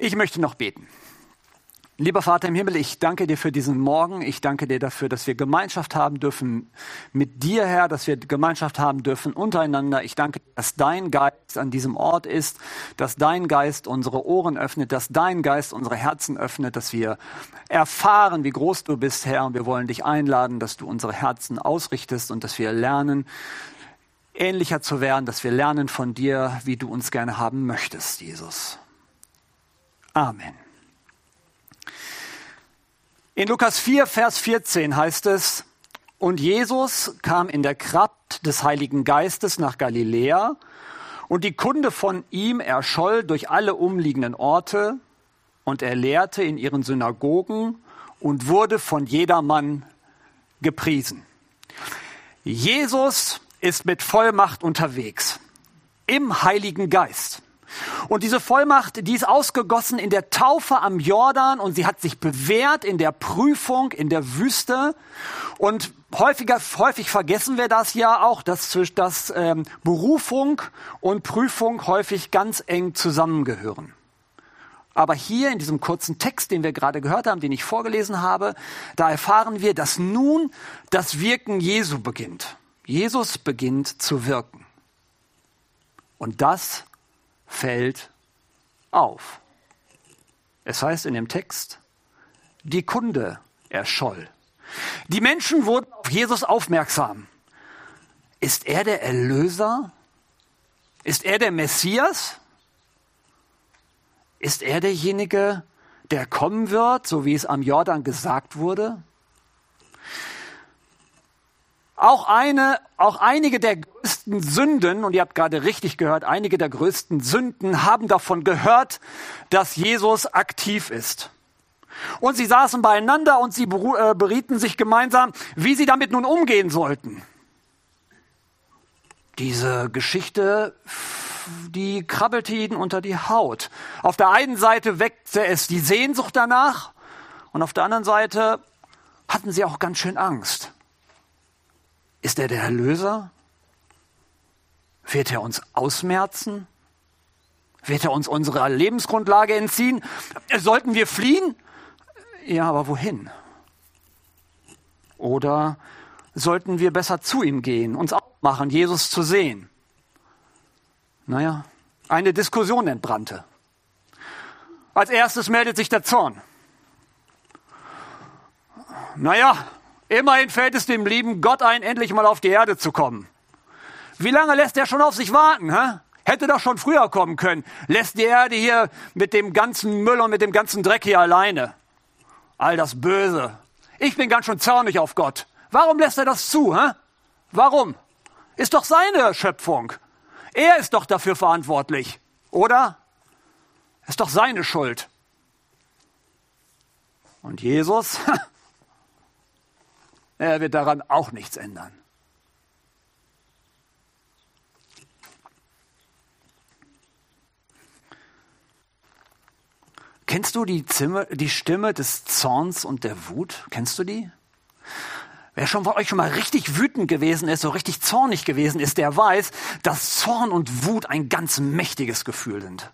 Ich möchte noch beten. Lieber Vater im Himmel, ich danke dir für diesen Morgen. Ich danke dir dafür, dass wir Gemeinschaft haben dürfen mit dir, Herr, dass wir Gemeinschaft haben dürfen untereinander. Ich danke, dass dein Geist an diesem Ort ist, dass dein Geist unsere Ohren öffnet, dass dein Geist unsere Herzen öffnet, dass wir erfahren, wie groß du bist, Herr. Und wir wollen dich einladen, dass du unsere Herzen ausrichtest und dass wir lernen, ähnlicher zu werden, dass wir lernen von dir, wie du uns gerne haben möchtest, Jesus. Amen. In Lukas 4, Vers 14 heißt es, und Jesus kam in der Kraft des Heiligen Geistes nach Galiläa, und die Kunde von ihm erscholl durch alle umliegenden Orte, und er lehrte in ihren Synagogen und wurde von jedermann gepriesen. Jesus ist mit Vollmacht unterwegs, im Heiligen Geist. Und diese Vollmacht, die ist ausgegossen in der Taufe am Jordan und sie hat sich bewährt in der Prüfung in der Wüste. Und häufiger, häufig vergessen wir das ja auch, dass, dass ähm, Berufung und Prüfung häufig ganz eng zusammengehören. Aber hier in diesem kurzen Text, den wir gerade gehört haben, den ich vorgelesen habe, da erfahren wir, dass nun das Wirken Jesu beginnt. Jesus beginnt zu wirken. Und das fällt auf. Es heißt in dem Text, die Kunde erscholl. Die Menschen wurden auf Jesus aufmerksam. Ist er der Erlöser? Ist er der Messias? Ist er derjenige, der kommen wird, so wie es am Jordan gesagt wurde? Auch eine, auch einige der größten Sünden, und ihr habt gerade richtig gehört, einige der größten Sünden haben davon gehört, dass Jesus aktiv ist. Und sie saßen beieinander und sie äh, berieten sich gemeinsam, wie sie damit nun umgehen sollten. Diese Geschichte, die krabbelte ihnen unter die Haut. Auf der einen Seite weckte es die Sehnsucht danach und auf der anderen Seite hatten sie auch ganz schön Angst. Ist er der Erlöser? Wird er uns ausmerzen? Wird er uns unserer Lebensgrundlage entziehen? Sollten wir fliehen? Ja, aber wohin? Oder sollten wir besser zu ihm gehen, uns aufmachen, Jesus zu sehen? Naja, eine Diskussion entbrannte. Als erstes meldet sich der Zorn. Naja, Immerhin fällt es dem lieben Gott ein, endlich mal auf die Erde zu kommen. Wie lange lässt er schon auf sich warten? Hä? Hätte doch schon früher kommen können. Lässt die Erde hier mit dem ganzen Müll und mit dem ganzen Dreck hier alleine. All das Böse. Ich bin ganz schön zornig auf Gott. Warum lässt er das zu? Hä? Warum? Ist doch seine Schöpfung. Er ist doch dafür verantwortlich. Oder? Ist doch seine Schuld. Und Jesus? Er wird daran auch nichts ändern. Kennst du die, Zimmer, die Stimme des Zorns und der Wut? Kennst du die? Wer schon von euch schon mal richtig wütend gewesen ist, so richtig zornig gewesen ist, der weiß, dass Zorn und Wut ein ganz mächtiges Gefühl sind.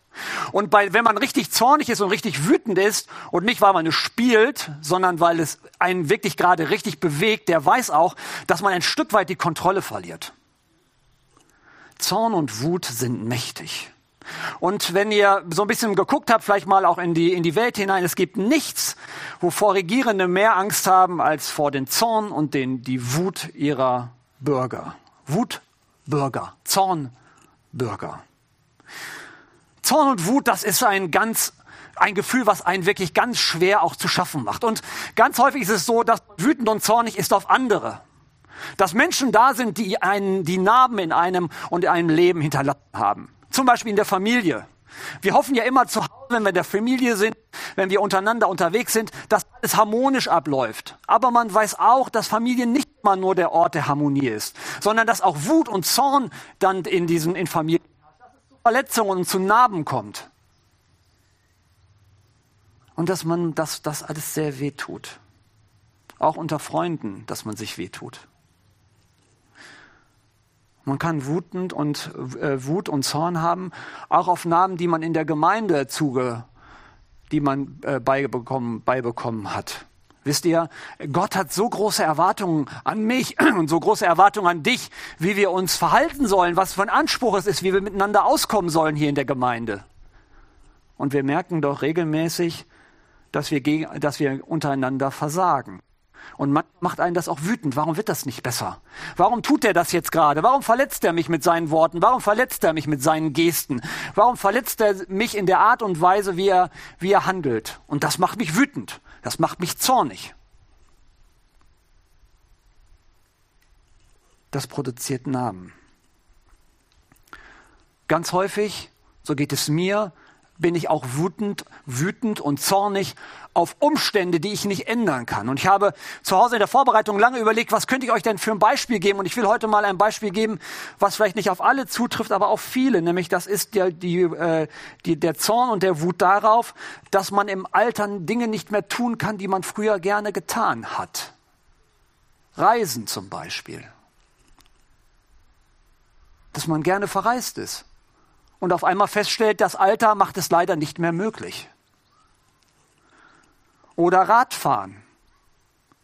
Und bei, wenn man richtig zornig ist und richtig wütend ist und nicht, weil man es spielt, sondern weil es einen wirklich gerade richtig bewegt, der weiß auch, dass man ein Stück weit die Kontrolle verliert. Zorn und Wut sind mächtig. Und wenn ihr so ein bisschen geguckt habt, vielleicht mal auch in die, in die Welt hinein, es gibt nichts, wovor Regierende mehr Angst haben als vor den Zorn und den, die Wut ihrer Bürger. Wutbürger, Zornbürger. Zorn und Wut, das ist ein ganz ein Gefühl, was einen wirklich ganz schwer auch zu schaffen macht. Und ganz häufig ist es so, dass wütend und zornig ist auf andere. Dass Menschen da sind, die einen, die Narben in einem und in einem Leben hinterlassen haben. Zum Beispiel in der Familie. Wir hoffen ja immer zu Hause, wenn wir in der Familie sind, wenn wir untereinander unterwegs sind, dass alles harmonisch abläuft. Aber man weiß auch, dass Familie nicht mal nur der Ort der Harmonie ist, sondern dass auch Wut und Zorn dann in diesen in Familien, dass es zu Verletzungen und zu Narben kommt. Und dass man dass das alles sehr weh tut. Auch unter Freunden, dass man sich weh tut. Man kann wutend und äh, Wut und Zorn haben, auch auf Namen, die man in der Gemeinde zuge, die man äh, beibekommen, beibekommen hat. Wisst ihr, Gott hat so große Erwartungen an mich und so große Erwartungen an dich, wie wir uns verhalten sollen, was für ein Anspruch es ist, wie wir miteinander auskommen sollen hier in der Gemeinde. Und wir merken doch regelmäßig, dass wir, gegen, dass wir untereinander versagen. Und macht einen das auch wütend. Warum wird das nicht besser? Warum tut er das jetzt gerade? Warum verletzt er mich mit seinen Worten? Warum verletzt er mich mit seinen Gesten? Warum verletzt er mich in der Art und Weise, wie er, wie er handelt? Und das macht mich wütend. Das macht mich zornig. Das produziert Namen. Ganz häufig, so geht es mir, bin ich auch wütend, wütend und zornig auf Umstände, die ich nicht ändern kann. Und ich habe zu Hause in der Vorbereitung lange überlegt, was könnte ich euch denn für ein Beispiel geben? Und ich will heute mal ein Beispiel geben, was vielleicht nicht auf alle zutrifft, aber auf viele. Nämlich das ist der, die, äh, die, der Zorn und der Wut darauf, dass man im Alter Dinge nicht mehr tun kann, die man früher gerne getan hat. Reisen zum Beispiel. Dass man gerne verreist ist und auf einmal feststellt, das Alter macht es leider nicht mehr möglich. Oder Radfahren.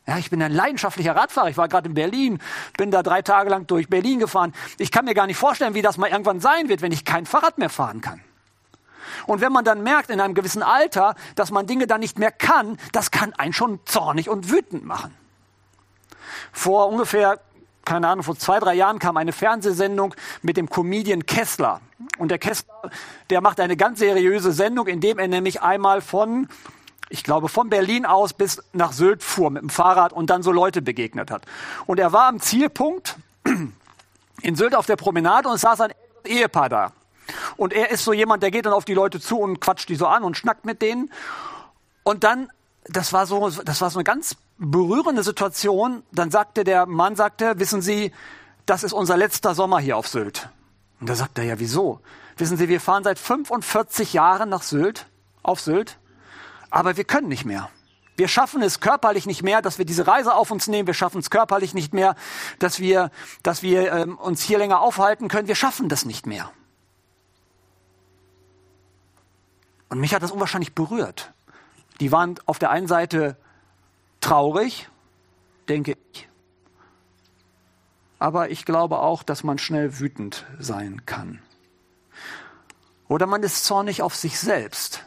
Ja, ich bin ein leidenschaftlicher Radfahrer. Ich war gerade in Berlin, bin da drei Tage lang durch Berlin gefahren. Ich kann mir gar nicht vorstellen, wie das mal irgendwann sein wird, wenn ich kein Fahrrad mehr fahren kann. Und wenn man dann merkt in einem gewissen Alter, dass man Dinge dann nicht mehr kann, das kann einen schon zornig und wütend machen. Vor ungefähr keine Ahnung, vor zwei, drei Jahren kam eine Fernsehsendung mit dem Comedian Kessler. Und der Kessler, der macht eine ganz seriöse Sendung, indem er nämlich einmal von, ich glaube, von Berlin aus bis nach Sylt fuhr mit dem Fahrrad und dann so Leute begegnet hat. Und er war am Zielpunkt in Sylt auf der Promenade und saß ein Ehepaar da. Und er ist so jemand, der geht dann auf die Leute zu und quatscht die so an und schnackt mit denen. Und dann, das war so, das war so eine ganz berührende Situation. Dann sagte der Mann, sagte, wissen Sie, das ist unser letzter Sommer hier auf Sylt. Und da sagt er, ja, wieso? Wissen Sie, wir fahren seit 45 Jahren nach Sylt, auf Sylt, aber wir können nicht mehr. Wir schaffen es körperlich nicht mehr, dass wir diese Reise auf uns nehmen. Wir schaffen es körperlich nicht mehr, dass wir, dass wir ähm, uns hier länger aufhalten können. Wir schaffen das nicht mehr. Und mich hat das unwahrscheinlich berührt. Die waren auf der einen Seite Traurig, denke ich. Aber ich glaube auch, dass man schnell wütend sein kann. Oder man ist zornig auf sich selbst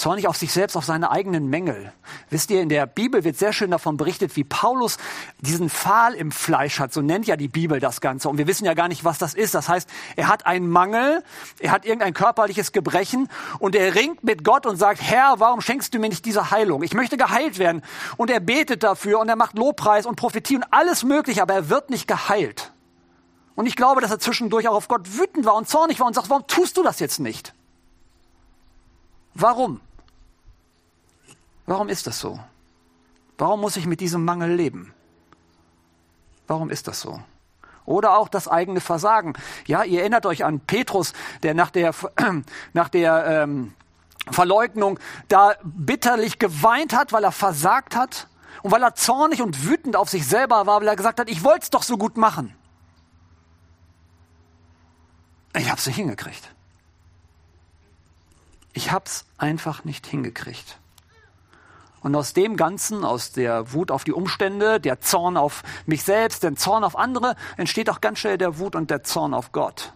zornig auf sich selbst, auf seine eigenen Mängel. Wisst ihr, in der Bibel wird sehr schön davon berichtet, wie Paulus diesen Pfahl im Fleisch hat. So nennt ja die Bibel das Ganze. Und wir wissen ja gar nicht, was das ist. Das heißt, er hat einen Mangel, er hat irgendein körperliches Gebrechen und er ringt mit Gott und sagt, Herr, warum schenkst du mir nicht diese Heilung? Ich möchte geheilt werden. Und er betet dafür und er macht Lobpreis und Prophetie und alles mögliche, aber er wird nicht geheilt. Und ich glaube, dass er zwischendurch auch auf Gott wütend war und zornig war und sagt, warum tust du das jetzt nicht? Warum? Warum ist das so? Warum muss ich mit diesem Mangel leben? Warum ist das so? Oder auch das eigene Versagen. Ja, ihr erinnert euch an Petrus, der nach der, nach der ähm, Verleugnung da bitterlich geweint hat, weil er versagt hat und weil er zornig und wütend auf sich selber war, weil er gesagt hat, ich wollte es doch so gut machen. Ich habe es nicht hingekriegt. Ich habe es einfach nicht hingekriegt. Und aus dem Ganzen, aus der Wut auf die Umstände, der Zorn auf mich selbst, der Zorn auf andere, entsteht auch ganz schnell der Wut und der Zorn auf Gott.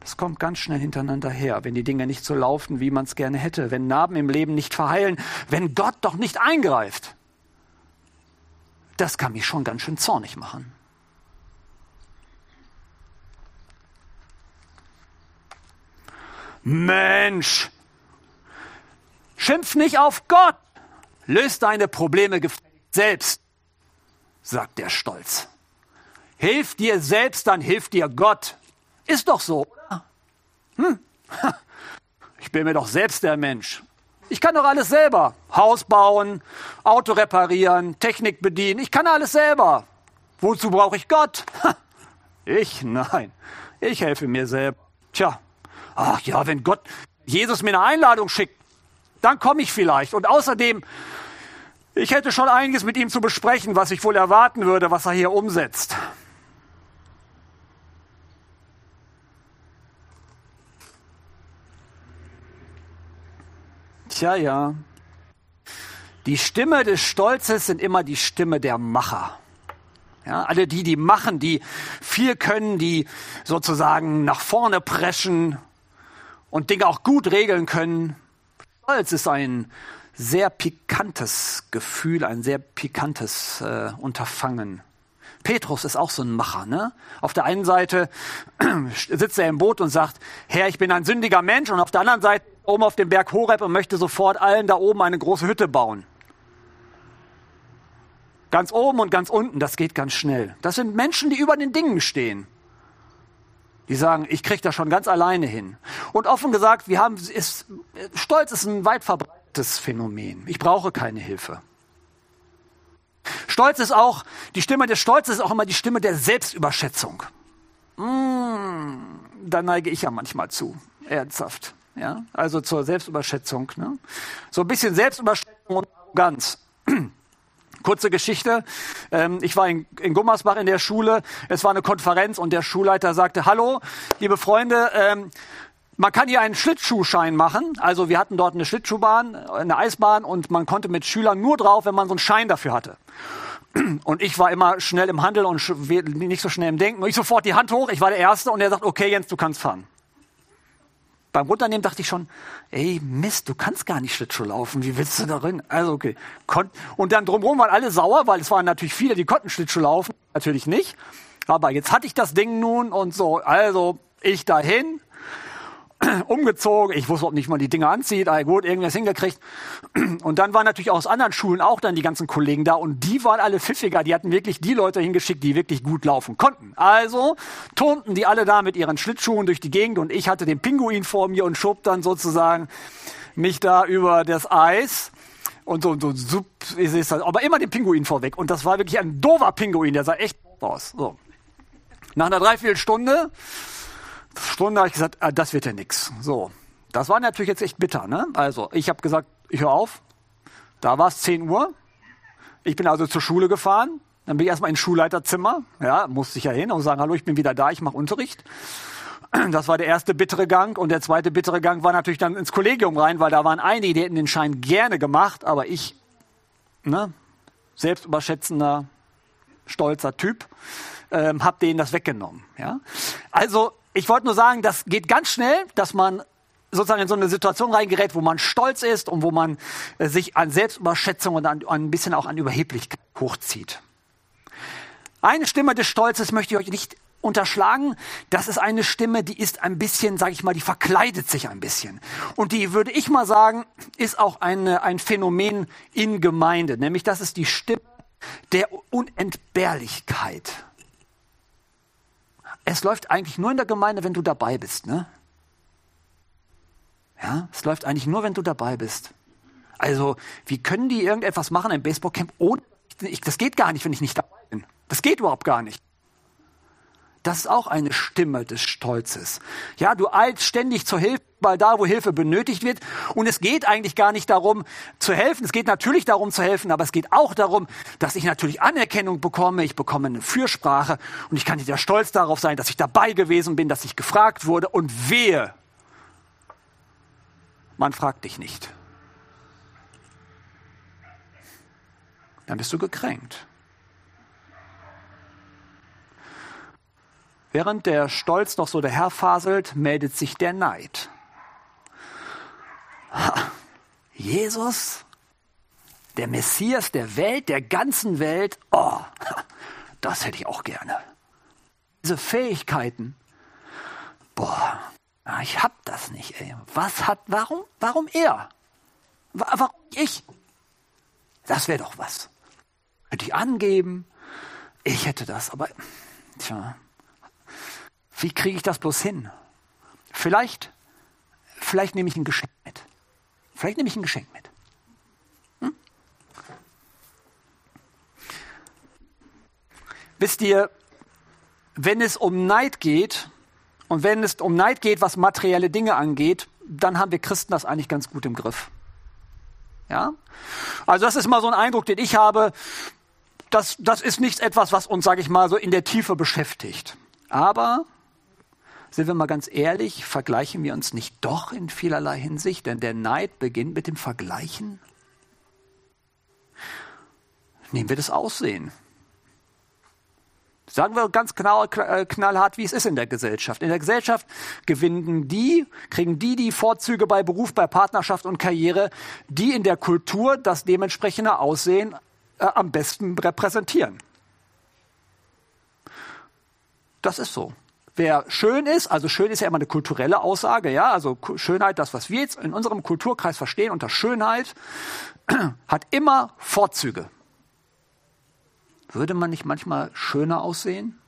Das kommt ganz schnell hintereinander her, wenn die Dinge nicht so laufen, wie man es gerne hätte, wenn Narben im Leben nicht verheilen, wenn Gott doch nicht eingreift. Das kann mich schon ganz schön zornig machen. Mensch, Schimpf nicht auf Gott. Löst deine Probleme selbst, sagt der Stolz. Hilf dir selbst, dann hilft dir Gott. Ist doch so, oder? Hm? Ich bin mir doch selbst der Mensch. Ich kann doch alles selber. Haus bauen, Auto reparieren, Technik bedienen. Ich kann alles selber. Wozu brauche ich Gott? Ich? Nein. Ich helfe mir selber. Tja. Ach ja, wenn Gott Jesus mir eine Einladung schickt, dann komme ich vielleicht. Und außerdem, ich hätte schon einiges mit ihm zu besprechen, was ich wohl erwarten würde, was er hier umsetzt. Tja, ja. Die Stimme des Stolzes sind immer die Stimme der Macher. Ja, alle die, die machen, die viel können, die sozusagen nach vorne preschen und Dinge auch gut regeln können. Stolz ist ein sehr pikantes Gefühl, ein sehr pikantes äh, Unterfangen. Petrus ist auch so ein Macher. Ne? Auf der einen Seite sitzt er im Boot und sagt, Herr, ich bin ein sündiger Mensch. Und auf der anderen Seite oben auf dem Berg Horeb und möchte sofort allen da oben eine große Hütte bauen. Ganz oben und ganz unten, das geht ganz schnell. Das sind Menschen, die über den Dingen stehen. Die sagen, ich kriege das schon ganz alleine hin. Und offen gesagt, wir haben, ist, Stolz ist ein weit verbreitetes Phänomen. Ich brauche keine Hilfe. Stolz ist auch, die Stimme des Stolzes ist auch immer die Stimme der Selbstüberschätzung. Mmh, da neige ich ja manchmal zu, ernsthaft. Ja? Also zur Selbstüberschätzung. Ne? So ein bisschen Selbstüberschätzung und Arroganz. Kurze Geschichte. Ähm, ich war in, Gummersbach in der Schule. Es war eine Konferenz und der Schulleiter sagte, hallo, liebe Freunde, ähm, man kann hier einen Schlittschuhschein machen. Also wir hatten dort eine Schlittschuhbahn, eine Eisbahn und man konnte mit Schülern nur drauf, wenn man so einen Schein dafür hatte. Und ich war immer schnell im Handel und nicht so schnell im Denken. Und ich sofort die Hand hoch, ich war der Erste und er sagt, okay Jens, du kannst fahren beim Runternehmen dachte ich schon, ey, Mist, du kannst gar nicht Schlittschuh laufen, wie willst du da drin? Also, okay. und dann drumherum waren alle sauer, weil es waren natürlich viele, die konnten Schlittschuh laufen, natürlich nicht. Aber jetzt hatte ich das Ding nun und so, also ich dahin, umgezogen. Ich wusste, ob nicht mal die Dinge anzieht. Aber gut, irgendwas hingekriegt. Und dann waren natürlich aus anderen Schulen auch dann die ganzen Kollegen da und die waren alle pfiffiger. Die hatten wirklich die Leute hingeschickt, die wirklich gut laufen konnten. Also turnten die alle da mit ihren Schlittschuhen durch die Gegend und ich hatte den Pinguin vor mir und schob dann sozusagen mich da über das Eis und so, so, so ist es halt, aber immer den Pinguin vorweg. Und das war wirklich ein dover Pinguin, der sah echt aus. So. Nach einer Dreiviertelstunde Stunde habe ich gesagt, ah, das wird ja nix. So, das war natürlich jetzt echt bitter. Ne? Also ich habe gesagt, ich höre auf. Da war es 10 Uhr. Ich bin also zur Schule gefahren. Dann bin ich erstmal ins Schulleiterzimmer. Ja, musste ich ja hin und sagen, hallo, ich bin wieder da, ich mache Unterricht. Das war der erste bittere Gang. Und der zweite bittere Gang war natürlich dann ins Kollegium rein, weil da waren einige, die hätten den Schein gerne gemacht, aber ich, ne, selbstüberschätzender, stolzer Typ, ähm, habe denen das weggenommen. Ja? Also ich wollte nur sagen, das geht ganz schnell, dass man sozusagen in so eine Situation reingerät, wo man stolz ist und wo man äh, sich an Selbstüberschätzung und an, ein bisschen auch an Überheblichkeit hochzieht. Eine Stimme des Stolzes möchte ich euch nicht unterschlagen. Das ist eine Stimme, die ist ein bisschen, sage ich mal, die verkleidet sich ein bisschen. Und die, würde ich mal sagen, ist auch eine, ein Phänomen in Gemeinde. Nämlich, das ist die Stimme der Unentbehrlichkeit. Es läuft eigentlich nur in der Gemeinde, wenn du dabei bist, ne? Ja, es läuft eigentlich nur, wenn du dabei bist. Also, wie können die irgendetwas machen im Baseballcamp ohne, ich, das geht gar nicht, wenn ich nicht dabei bin. Das geht überhaupt gar nicht. Das ist auch eine Stimme des Stolzes. Ja, du eilst ständig zur Hilfe, weil da, wo Hilfe benötigt wird. Und es geht eigentlich gar nicht darum, zu helfen. Es geht natürlich darum zu helfen, aber es geht auch darum, dass ich natürlich Anerkennung bekomme. Ich bekomme eine Fürsprache und ich kann ja stolz darauf sein, dass ich dabei gewesen bin, dass ich gefragt wurde und wehe. Man fragt dich nicht. Dann bist du gekränkt. Während der Stolz noch so daherfaselt, meldet sich der Neid. Jesus, der Messias der Welt, der ganzen Welt, oh, das hätte ich auch gerne. Diese Fähigkeiten, boah, ich hab das nicht, ey. Was hat, warum, warum er? Warum ich? Das wäre doch was. Könnte ich angeben, ich hätte das, aber, tja, wie kriege ich das bloß hin? Vielleicht, vielleicht nehme ich ein Geschenk mit. Vielleicht nehme ich ein Geschenk mit. Hm? Wisst ihr, wenn es um Neid geht und wenn es um Neid geht, was materielle Dinge angeht, dann haben wir Christen das eigentlich ganz gut im Griff. Ja? Also das ist mal so ein Eindruck, den ich habe. Das, das ist nicht etwas, was uns, sage ich mal, so in der Tiefe beschäftigt. Aber sind wir mal ganz ehrlich, vergleichen wir uns nicht doch in vielerlei Hinsicht? Denn der Neid beginnt mit dem Vergleichen. Nehmen wir das Aussehen. Sagen wir ganz genau, knallhart, wie es ist in der Gesellschaft. In der Gesellschaft gewinnen die, kriegen die die Vorzüge bei Beruf, bei Partnerschaft und Karriere, die in der Kultur das dementsprechende Aussehen äh, am besten repräsentieren. Das ist so. Wer schön ist, also schön ist ja immer eine kulturelle Aussage, ja, also Schönheit, das, was wir jetzt in unserem Kulturkreis verstehen unter Schönheit, hat immer Vorzüge. Würde man nicht manchmal schöner aussehen?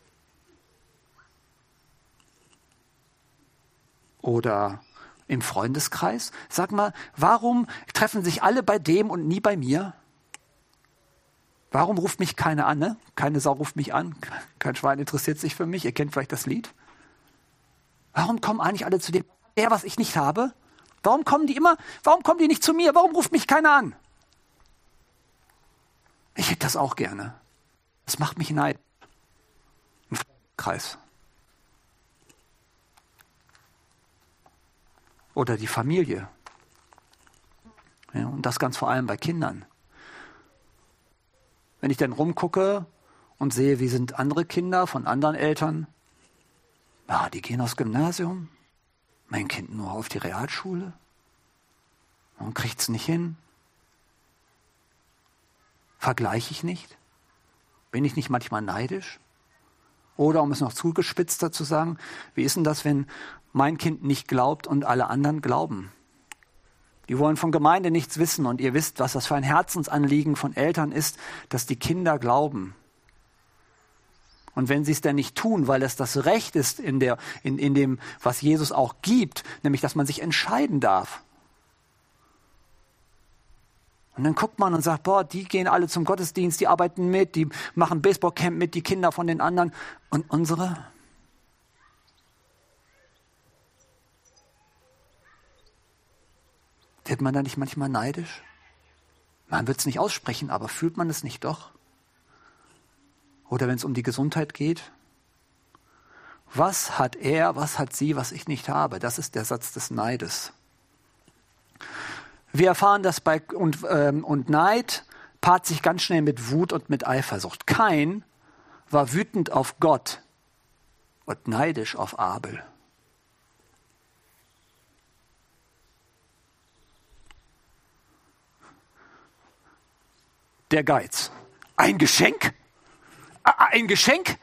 Oder im Freundeskreis? Sag mal, warum treffen sich alle bei dem und nie bei mir? Warum ruft mich keiner an? Ne? Keine Sau ruft mich an. Kein Schwein interessiert sich für mich. Ihr kennt vielleicht das Lied. Warum kommen eigentlich alle zu dem, der, was ich nicht habe? Warum kommen die immer, warum kommen die nicht zu mir? Warum ruft mich keiner an? Ich hätte das auch gerne. Das macht mich neid. Ein Kreis. Oder die Familie. Ja, und das ganz vor allem bei Kindern. Wenn ich dann rumgucke und sehe, wie sind andere Kinder von anderen Eltern, ja, die gehen aufs Gymnasium, mein Kind nur auf die Realschule und kriegt es nicht hin. Vergleiche ich nicht? Bin ich nicht manchmal neidisch? Oder um es noch zugespitzter zu sagen, wie ist denn das, wenn mein Kind nicht glaubt und alle anderen glauben? Die wollen von Gemeinde nichts wissen und ihr wisst, was das für ein Herzensanliegen von Eltern ist, dass die Kinder glauben. Und wenn sie es denn nicht tun, weil es das Recht ist in, der, in, in dem, was Jesus auch gibt, nämlich dass man sich entscheiden darf. Und dann guckt man und sagt, boah, die gehen alle zum Gottesdienst, die arbeiten mit, die machen Baseballcamp mit, die Kinder von den anderen. Und unsere? Wird man da nicht manchmal neidisch? Man wird es nicht aussprechen, aber fühlt man es nicht doch? Oder wenn es um die Gesundheit geht? Was hat er, was hat sie, was ich nicht habe? Das ist der Satz des Neides. Wir erfahren das bei, und, ähm, und Neid paart sich ganz schnell mit Wut und mit Eifersucht. Kein war wütend auf Gott und neidisch auf Abel. Der Geiz. Ein Geschenk? Ein Geschenk?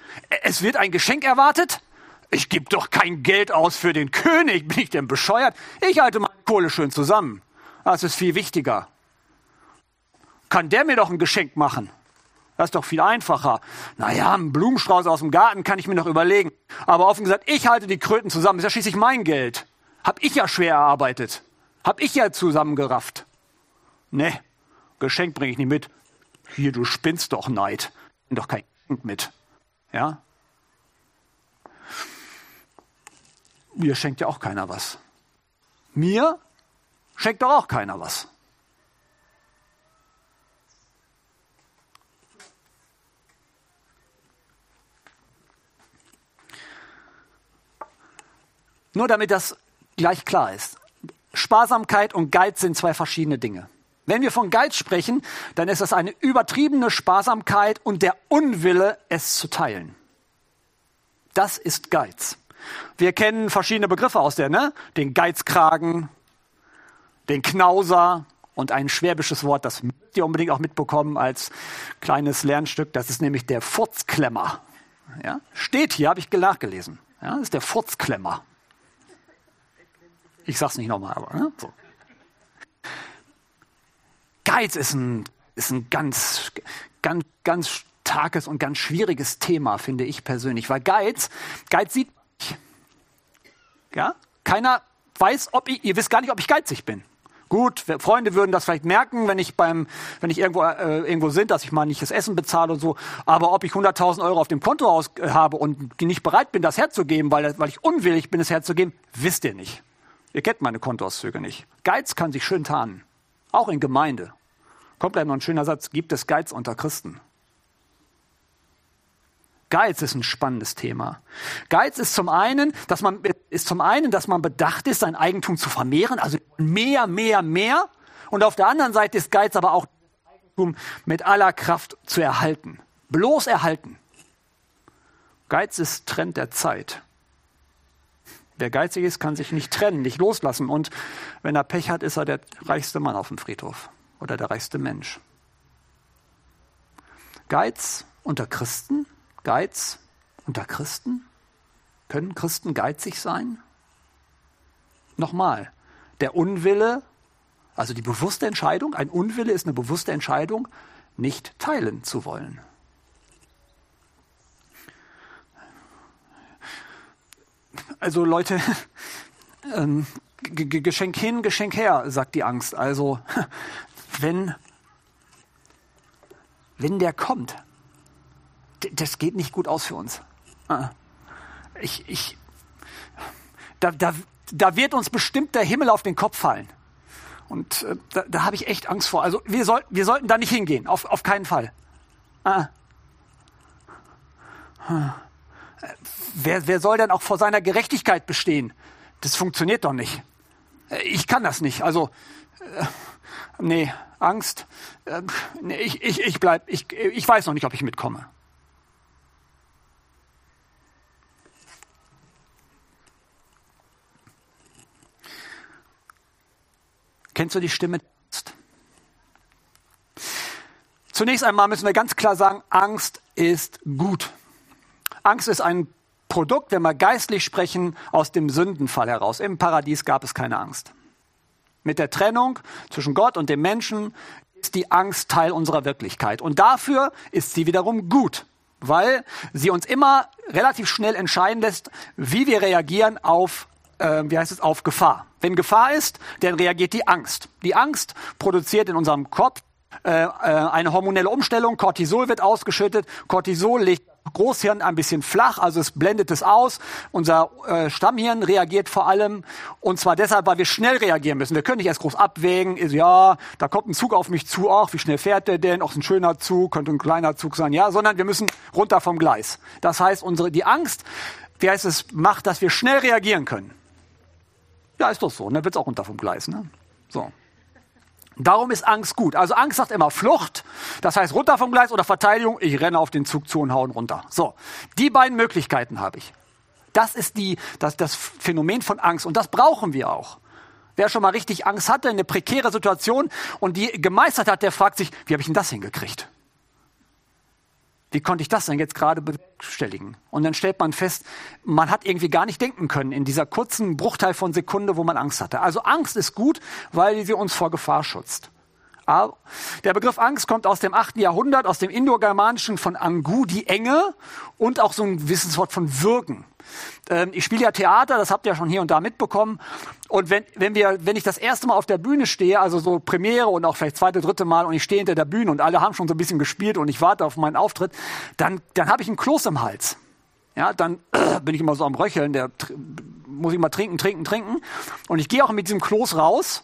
Es wird ein Geschenk erwartet? Ich gebe doch kein Geld aus für den König. Bin ich denn bescheuert? Ich halte meine Kohle schön zusammen. Das ist viel wichtiger. Kann der mir doch ein Geschenk machen? Das ist doch viel einfacher. Naja, einen Blumenstrauß aus dem Garten kann ich mir noch überlegen. Aber offen gesagt, ich halte die Kröten zusammen. Ist ja schließlich mein Geld. Hab ich ja schwer erarbeitet. Hab ich ja zusammengerafft. Ne, Geschenk bringe ich nicht mit. Hier, du spinnst doch Neid. Nimm doch kein Geschenk mit. Ja? Mir schenkt ja auch keiner was. Mir schenkt doch auch keiner was. Nur damit das gleich klar ist. Sparsamkeit und Geiz sind zwei verschiedene Dinge. Wenn wir von Geiz sprechen, dann ist das eine übertriebene Sparsamkeit und der Unwille, es zu teilen. Das ist Geiz. Wir kennen verschiedene Begriffe aus der, ne? Den Geizkragen, den Knauser und ein schwäbisches Wort, das müsst ihr unbedingt auch mitbekommen als kleines Lernstück. Das ist nämlich der Furzklemmer. Ja? Steht hier, habe ich nachgelesen. Ja? Das ist der Furzklemmer. Ich sag's nicht nochmal, aber ne? so. Geiz ist ein, ist ein ganz, ganz, ganz starkes und ganz schwieriges Thema, finde ich persönlich, weil Geiz, Geiz sieht. Ja? Keiner weiß, ob ich, ihr wisst gar nicht, ob ich geizig bin. Gut, Freunde würden das vielleicht merken, wenn ich beim, wenn ich irgendwo, äh, irgendwo sind, dass ich mal nicht das Essen bezahle und so. Aber ob ich 100.000 Euro auf dem Konto aus, äh, habe und nicht bereit bin, das herzugeben, weil, weil ich unwillig bin, es herzugeben, wisst ihr nicht. Ihr kennt meine Kontoauszüge nicht. Geiz kann sich schön tarnen. Auch in Gemeinde. Kommt gleich noch ein schöner Satz. Gibt es Geiz unter Christen? Geiz ist ein spannendes Thema. Geiz ist zum einen, dass man, ist zum einen, dass man bedacht ist, sein Eigentum zu vermehren, also mehr, mehr, mehr. Und auf der anderen Seite ist Geiz aber auch Eigentum mit aller Kraft zu erhalten. Bloß erhalten. Geiz ist Trend der Zeit. Wer geizig ist, kann sich nicht trennen, nicht loslassen. Und wenn er Pech hat, ist er der reichste Mann auf dem Friedhof oder der reichste Mensch. Geiz unter Christen Geiz unter Christen? Können Christen geizig sein? Nochmal, der Unwille, also die bewusste Entscheidung, ein Unwille ist eine bewusste Entscheidung, nicht teilen zu wollen. Also Leute, ähm, Geschenk hin, Geschenk her, sagt die Angst. Also wenn, wenn der kommt, das geht nicht gut aus für uns. Ah. Ich, ich, da, da, da wird uns bestimmt der Himmel auf den Kopf fallen. Und äh, da, da habe ich echt Angst vor. Also wir, soll, wir sollten da nicht hingehen, auf, auf keinen Fall. Ah. Wer, wer soll denn auch vor seiner Gerechtigkeit bestehen? Das funktioniert doch nicht. Äh, ich kann das nicht. Also, äh, nee, Angst. Äh, ich, ich, ich bleib, ich, ich weiß noch nicht, ob ich mitkomme. Kennst du die Stimme? Zunächst einmal müssen wir ganz klar sagen, Angst ist gut. Angst ist ein Produkt, wenn wir geistlich sprechen, aus dem Sündenfall heraus. Im Paradies gab es keine Angst. Mit der Trennung zwischen Gott und dem Menschen ist die Angst Teil unserer Wirklichkeit. Und dafür ist sie wiederum gut, weil sie uns immer relativ schnell entscheiden lässt, wie wir reagieren auf äh, wie heißt es, auf Gefahr. Wenn Gefahr ist, dann reagiert die Angst. Die Angst produziert in unserem Kopf äh, äh, eine hormonelle Umstellung. Cortisol wird ausgeschüttet. Cortisol legt Großhirn ein bisschen flach, also es blendet es aus. Unser äh, Stammhirn reagiert vor allem und zwar deshalb, weil wir schnell reagieren müssen. Wir können nicht erst groß abwägen. Ist, ja, da kommt ein Zug auf mich zu, auch wie schnell fährt der denn? Auch ein schöner Zug, könnte ein kleiner Zug sein, ja, sondern wir müssen runter vom Gleis. Das heißt, unsere die Angst, wie heißt es, macht, dass wir schnell reagieren können. Ja, ist doch so. Ne? Wird auch runter vom Gleis. Ne? So. Darum ist Angst gut. Also Angst sagt immer Flucht, das heißt runter vom Gleis oder Verteidigung, ich renne auf den Zug zu und hauen runter. So, die beiden Möglichkeiten habe ich. Das ist die, das, das Phänomen von Angst und das brauchen wir auch. Wer schon mal richtig Angst hatte, eine prekäre Situation und die gemeistert hat, der fragt sich, wie habe ich denn das hingekriegt? Wie konnte ich das denn jetzt gerade bestelligen? Und dann stellt man fest, man hat irgendwie gar nicht denken können in dieser kurzen Bruchteil von Sekunde, wo man Angst hatte. Also Angst ist gut, weil sie uns vor Gefahr schützt. Der Begriff Angst kommt aus dem 8. Jahrhundert, aus dem Indogermanischen von Angu, die Enge, und auch so ein Wissenswort von Wirken. Ähm, ich spiele ja Theater, das habt ihr ja schon hier und da mitbekommen. Und wenn, wenn, wir, wenn ich das erste Mal auf der Bühne stehe, also so Premiere und auch vielleicht zweite, dritte Mal und ich stehe hinter der Bühne und alle haben schon so ein bisschen gespielt und ich warte auf meinen Auftritt, dann, dann habe ich einen Kloß im Hals. Ja, dann bin ich immer so am Röcheln, der muss ich mal trinken, trinken, trinken. Und ich gehe auch mit diesem Kloß raus,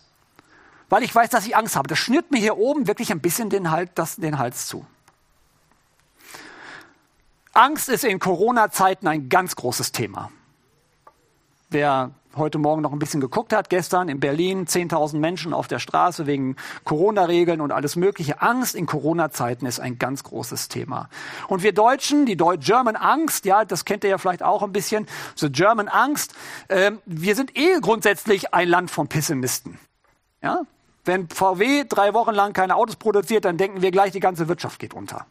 weil ich weiß, dass ich Angst habe. Das schnürt mir hier oben wirklich ein bisschen den, halt, das, den Hals zu. Angst ist in Corona-Zeiten ein ganz großes Thema. Wer heute Morgen noch ein bisschen geguckt hat, gestern in Berlin 10.000 Menschen auf der Straße wegen Corona-Regeln und alles Mögliche. Angst in Corona-Zeiten ist ein ganz großes Thema. Und wir Deutschen, die Deu German Angst, ja, das kennt ihr ja vielleicht auch ein bisschen, so German Angst, äh, wir sind eh grundsätzlich ein Land von Pessimisten. Ja? Wenn VW drei Wochen lang keine Autos produziert, dann denken wir gleich, die ganze Wirtschaft geht unter.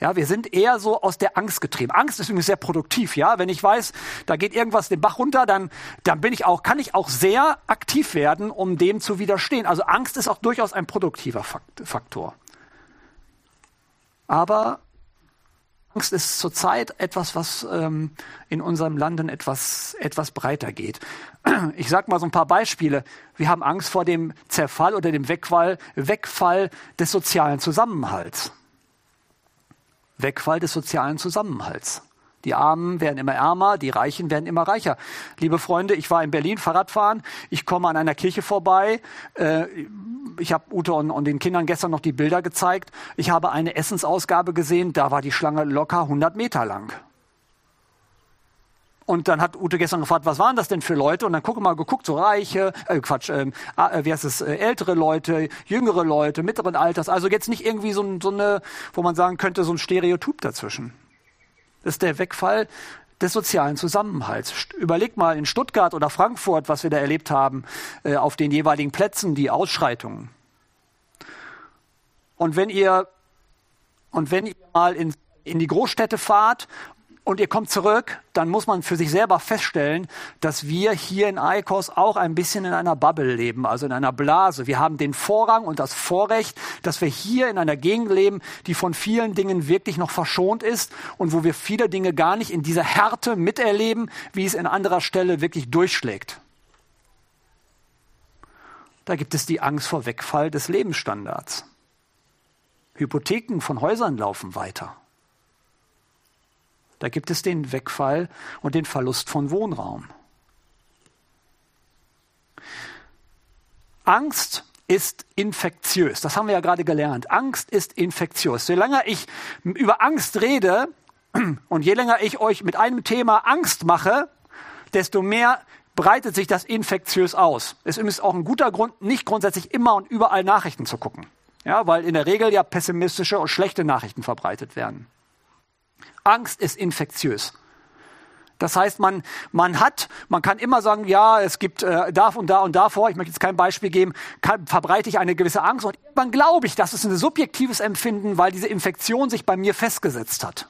Ja, wir sind eher so aus der Angst getrieben. Angst ist übrigens sehr produktiv, ja. Wenn ich weiß, da geht irgendwas den Bach runter, dann, dann bin ich auch, kann ich auch sehr aktiv werden, um dem zu widerstehen. Also Angst ist auch durchaus ein produktiver Faktor. Aber Angst ist zurzeit etwas, was ähm, in unserem Landen etwas, etwas breiter geht. Ich sage mal so ein paar Beispiele. Wir haben Angst vor dem Zerfall oder dem Wegfall, Wegfall des sozialen Zusammenhalts. Wegfall des sozialen Zusammenhalts. Die Armen werden immer ärmer, die Reichen werden immer reicher. Liebe Freunde, ich war in Berlin Fahrradfahren. Ich komme an einer Kirche vorbei. Äh, ich habe Ute und, den Kindern gestern noch die Bilder gezeigt. Ich habe eine Essensausgabe gesehen. Da war die Schlange locker 100 Meter lang. Und dann hat Ute gestern gefragt, was waren das denn für Leute? Und dann gucke mal geguckt, so reiche, äh, Quatsch, ähm, äh, wie heißt es, äh, ältere Leute, jüngere Leute, mittleren Alters. Also jetzt nicht irgendwie so, so eine, wo man sagen könnte, so ein Stereotyp dazwischen. Das ist der Wegfall des sozialen Zusammenhalts. Überleg mal in Stuttgart oder Frankfurt, was wir da erlebt haben, äh, auf den jeweiligen Plätzen, die Ausschreitungen. Und wenn ihr, und wenn ihr mal in, in die Großstädte fahrt und ihr kommt zurück, dann muss man für sich selber feststellen, dass wir hier in Eikos auch ein bisschen in einer Bubble leben, also in einer Blase. Wir haben den Vorrang und das Vorrecht, dass wir hier in einer Gegend leben, die von vielen Dingen wirklich noch verschont ist und wo wir viele Dinge gar nicht in dieser Härte miterleben, wie es in anderer Stelle wirklich durchschlägt. Da gibt es die Angst vor Wegfall des Lebensstandards. Hypotheken von Häusern laufen weiter. Da gibt es den Wegfall und den Verlust von Wohnraum. Angst ist infektiös. Das haben wir ja gerade gelernt. Angst ist infektiös. Je länger ich über Angst rede und je länger ich euch mit einem Thema Angst mache, desto mehr breitet sich das infektiös aus. Es ist auch ein guter Grund, nicht grundsätzlich immer und überall Nachrichten zu gucken. Ja, weil in der Regel ja pessimistische und schlechte Nachrichten verbreitet werden. Angst ist infektiös. Das heißt, man, man hat, man kann immer sagen, ja, es gibt äh, da und da und davor, ich möchte jetzt kein Beispiel geben, kann, verbreite ich eine gewisse Angst und irgendwann glaube ich, das ist ein subjektives Empfinden, weil diese Infektion sich bei mir festgesetzt hat.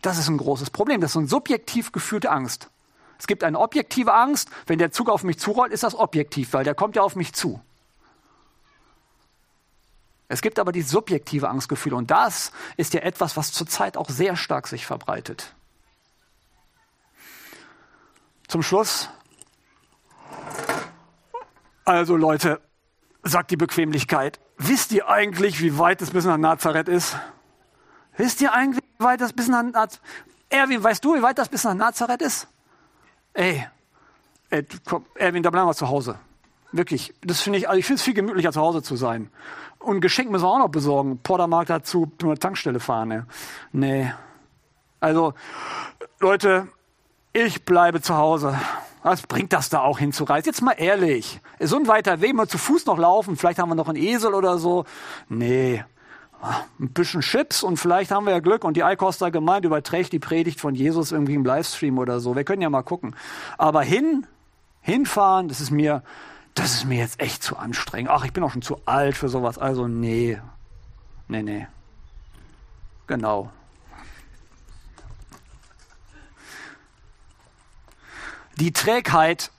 Das ist ein großes Problem, das ist eine subjektiv gefühlte Angst. Es gibt eine objektive Angst, wenn der Zug auf mich zurollt, ist das objektiv, weil der kommt ja auf mich zu. Es gibt aber die subjektive Angstgefühle und das ist ja etwas, was zurzeit auch sehr stark sich verbreitet. Zum Schluss. Also Leute, sagt die Bequemlichkeit, wisst ihr eigentlich, wie weit es bis nach Nazareth ist? Wisst ihr eigentlich, wie weit das bis nach Nazareth Erwin, weißt du, wie weit das bis nach Nazareth ist? Ey, ey komm, Erwin, da bleiben wir zu Hause. Wirklich, das finde ich, also ich finde es viel gemütlicher, zu Hause zu sein. Und Geschenk müssen wir auch noch besorgen. Portermarkt dazu, zu einer Tankstelle fahren. Ne? Nee. Also, Leute, ich bleibe zu Hause. Was bringt das da auch hinzureisen? Jetzt mal ehrlich. So ein weiter Weg, mal zu Fuß noch laufen. Vielleicht haben wir noch einen Esel oder so. Nee. Ein bisschen Chips und vielleicht haben wir ja Glück und die Eikoster Gemeinde überträgt die Predigt von Jesus irgendwie im Livestream oder so. Wir können ja mal gucken. Aber hin, hinfahren, das ist mir, das ist mir jetzt echt zu anstrengend. Ach, ich bin auch schon zu alt für sowas. Also, nee. Nee, nee. Genau. Die Trägheit,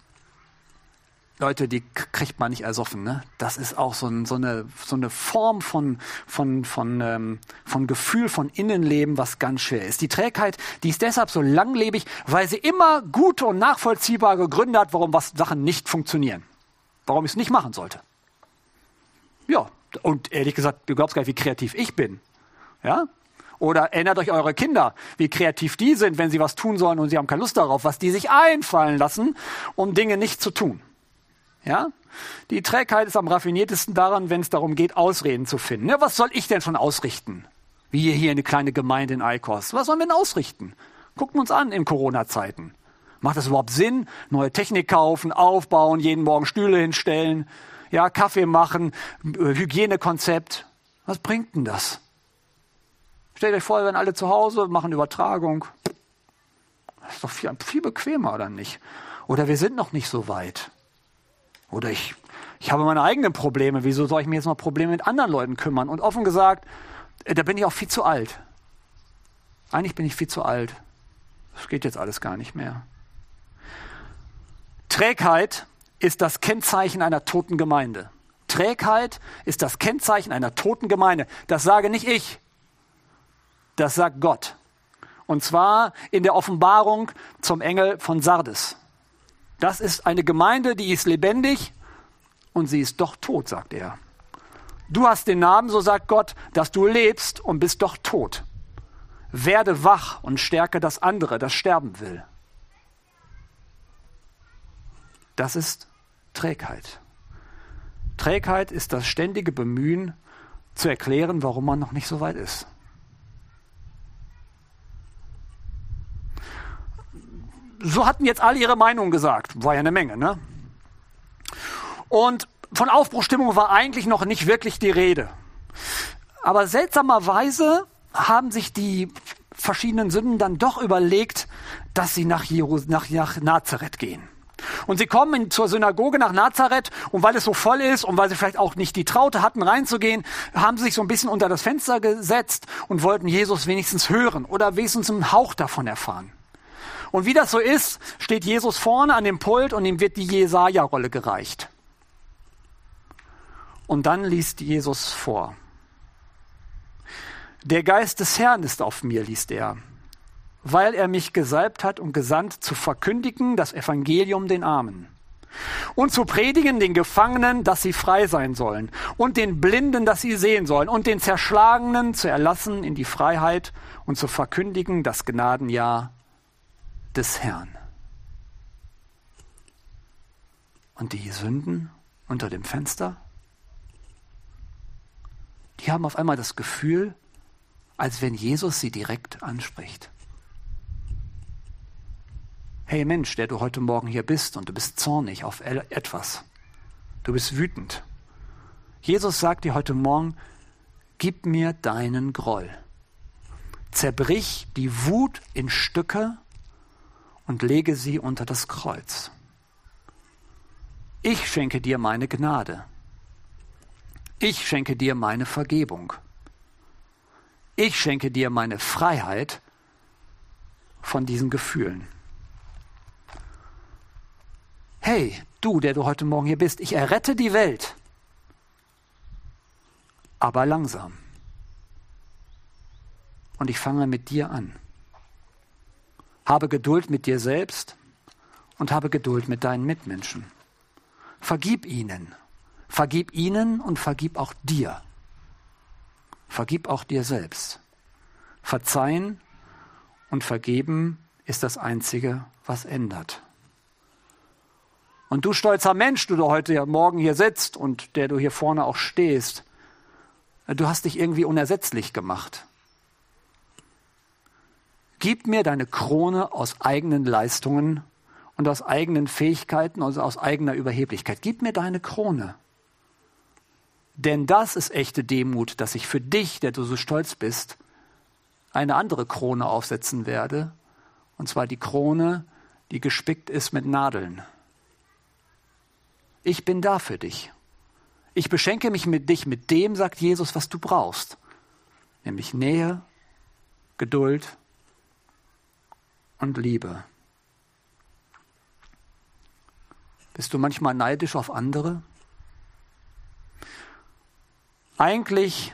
Leute, die kriegt man nicht ersoffen. Ne? Das ist auch so, ein, so, eine, so eine Form von, von, von, ähm, von Gefühl von Innenleben, was ganz schwer ist. Die Trägheit, die ist deshalb so langlebig, weil sie immer gute und nachvollziehbare Gründe hat, warum was Sachen nicht funktionieren warum ich es nicht machen sollte. Ja, und ehrlich gesagt, du glaubst gar nicht, wie kreativ ich bin. Ja? Oder erinnert euch eure Kinder, wie kreativ die sind, wenn sie was tun sollen und sie haben keine Lust darauf, was die sich einfallen lassen, um Dinge nicht zu tun. Ja? Die Trägheit ist am raffiniertesten daran, wenn es darum geht, Ausreden zu finden. Ja, was soll ich denn schon ausrichten? Wie hier eine kleine Gemeinde in Eikos. Was sollen wir denn ausrichten? Gucken wir uns an in Corona-Zeiten. Macht das überhaupt Sinn? Neue Technik kaufen, aufbauen, jeden Morgen Stühle hinstellen, ja, Kaffee machen, Hygienekonzept. Was bringt denn das? Stellt euch vor, wir werden alle zu Hause, machen Übertragung. Das ist doch viel, viel bequemer, oder nicht? Oder wir sind noch nicht so weit. Oder ich, ich habe meine eigenen Probleme. Wieso soll ich mir jetzt noch Probleme mit anderen Leuten kümmern? Und offen gesagt, äh, da bin ich auch viel zu alt. Eigentlich bin ich viel zu alt. Das geht jetzt alles gar nicht mehr. Trägheit ist das Kennzeichen einer toten Gemeinde. Trägheit ist das Kennzeichen einer toten Gemeinde. Das sage nicht ich. Das sagt Gott. Und zwar in der Offenbarung zum Engel von Sardes. Das ist eine Gemeinde, die ist lebendig und sie ist doch tot, sagt er. Du hast den Namen, so sagt Gott, dass du lebst und bist doch tot. Werde wach und stärke das andere, das sterben will. Das ist Trägheit. Trägheit ist das ständige Bemühen, zu erklären, warum man noch nicht so weit ist. So hatten jetzt alle ihre Meinung gesagt. War ja eine Menge, ne? Und von Aufbruchstimmung war eigentlich noch nicht wirklich die Rede. Aber seltsamerweise haben sich die verschiedenen Sünden dann doch überlegt, dass sie nach, Jerus nach, nach Nazareth gehen. Und sie kommen zur Synagoge nach Nazareth und weil es so voll ist und weil sie vielleicht auch nicht die Traute hatten reinzugehen, haben sie sich so ein bisschen unter das Fenster gesetzt und wollten Jesus wenigstens hören oder wenigstens einen Hauch davon erfahren. Und wie das so ist, steht Jesus vorne an dem Pult und ihm wird die Jesaja-Rolle gereicht. Und dann liest Jesus vor. Der Geist des Herrn ist auf mir, liest er weil er mich gesalbt hat und gesandt, zu verkündigen das Evangelium den Armen. Und zu predigen den Gefangenen, dass sie frei sein sollen, und den Blinden, dass sie sehen sollen, und den Zerschlagenen zu erlassen in die Freiheit und zu verkündigen das Gnadenjahr des Herrn. Und die Sünden unter dem Fenster, die haben auf einmal das Gefühl, als wenn Jesus sie direkt anspricht. Hey Mensch, der du heute Morgen hier bist und du bist zornig auf etwas. Du bist wütend. Jesus sagt dir heute Morgen, gib mir deinen Groll. Zerbrich die Wut in Stücke und lege sie unter das Kreuz. Ich schenke dir meine Gnade. Ich schenke dir meine Vergebung. Ich schenke dir meine Freiheit von diesen Gefühlen hey, du, der du heute Morgen hier bist, ich errette die Welt, aber langsam. Und ich fange mit dir an. Habe Geduld mit dir selbst und habe Geduld mit deinen Mitmenschen. Vergib ihnen. Vergib ihnen und vergib auch dir. Vergib auch dir selbst. Verzeihen und vergeben ist das Einzige, was ändert. Und du stolzer Mensch, du da heute Morgen hier sitzt und der du hier vorne auch stehst, du hast dich irgendwie unersetzlich gemacht. Gib mir deine Krone aus eigenen Leistungen und aus eigenen Fähigkeiten, also aus eigener Überheblichkeit. Gib mir deine Krone. Denn das ist echte Demut, dass ich für dich, der du so stolz bist, eine andere Krone aufsetzen werde. Und zwar die Krone, die gespickt ist mit Nadeln. Ich bin da für dich. Ich beschenke mich mit dich mit dem, sagt Jesus, was du brauchst. Nämlich Nähe, Geduld und Liebe. Bist du manchmal neidisch auf andere? Eigentlich,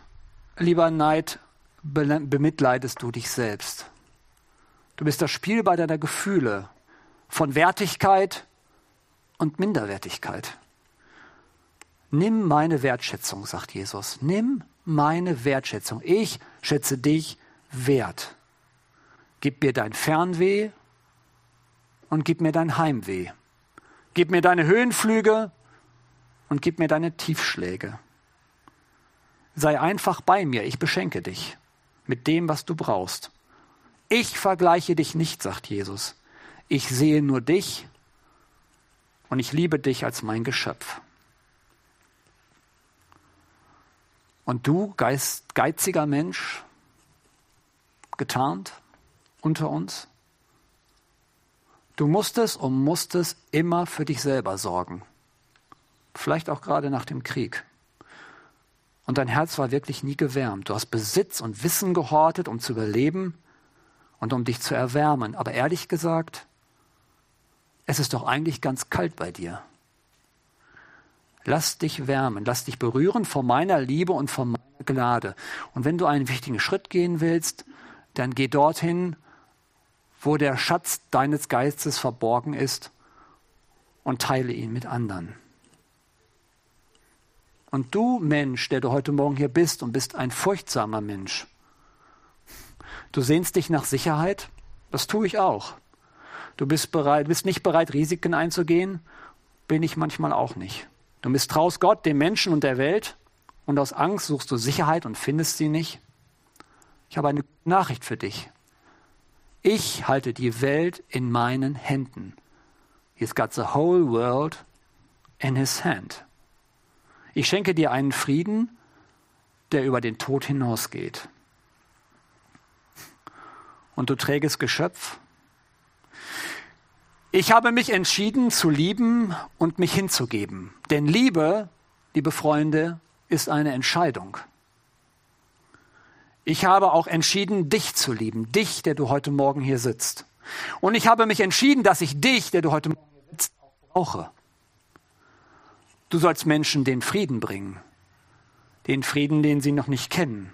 lieber Neid, bemitleidest du dich selbst. Du bist das Spielball deiner Gefühle von Wertigkeit und Minderwertigkeit. Nimm meine Wertschätzung, sagt Jesus. Nimm meine Wertschätzung. Ich schätze dich wert. Gib mir dein Fernweh und gib mir dein Heimweh. Gib mir deine Höhenflüge und gib mir deine Tiefschläge. Sei einfach bei mir, ich beschenke dich mit dem, was du brauchst. Ich vergleiche dich nicht, sagt Jesus. Ich sehe nur dich und ich liebe dich als mein Geschöpf. Und du, geist, geiziger Mensch, getarnt unter uns, du musstest und musstest immer für dich selber sorgen. Vielleicht auch gerade nach dem Krieg. Und dein Herz war wirklich nie gewärmt. Du hast Besitz und Wissen gehortet, um zu überleben und um dich zu erwärmen. Aber ehrlich gesagt, es ist doch eigentlich ganz kalt bei dir. Lass dich wärmen, lass dich berühren von meiner Liebe und von meiner Gnade. Und wenn du einen wichtigen Schritt gehen willst, dann geh dorthin, wo der Schatz deines Geistes verborgen ist und teile ihn mit anderen. Und du Mensch, der du heute Morgen hier bist und bist ein furchtsamer Mensch, Du sehnst dich nach Sicherheit? Das tue ich auch. Du bist bereit, bist nicht bereit, Risiken einzugehen? Bin ich manchmal auch nicht. Du misstraust Gott, dem Menschen und der Welt und aus Angst suchst du Sicherheit und findest sie nicht? Ich habe eine Nachricht für dich. Ich halte die Welt in meinen Händen. He's got the whole world in his hand. Ich schenke dir einen Frieden, der über den Tod hinausgeht. Und du träges Geschöpf, ich habe mich entschieden zu lieben und mich hinzugeben. Denn Liebe, liebe Freunde, ist eine Entscheidung. Ich habe auch entschieden, dich zu lieben, dich, der du heute Morgen hier sitzt. Und ich habe mich entschieden, dass ich dich, der du heute Morgen hier sitzt, auch brauche. Du sollst Menschen den Frieden bringen, den Frieden, den sie noch nicht kennen,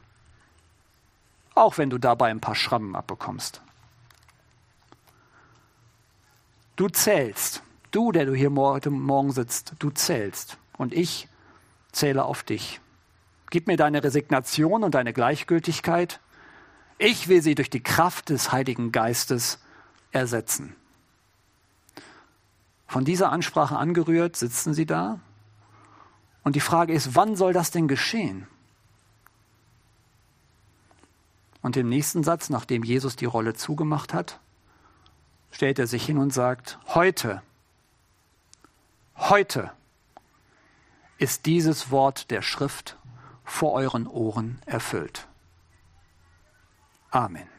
auch wenn du dabei ein paar Schrammen abbekommst. Du zählst, du, der du hier heute Morgen sitzt, du zählst und ich zähle auf dich. Gib mir deine Resignation und deine Gleichgültigkeit. Ich will sie durch die Kraft des Heiligen Geistes ersetzen. Von dieser Ansprache angerührt sitzen sie da und die Frage ist, wann soll das denn geschehen? Und im nächsten Satz, nachdem Jesus die Rolle zugemacht hat, stellt er sich hin und sagt, heute, heute ist dieses Wort der Schrift vor euren Ohren erfüllt. Amen.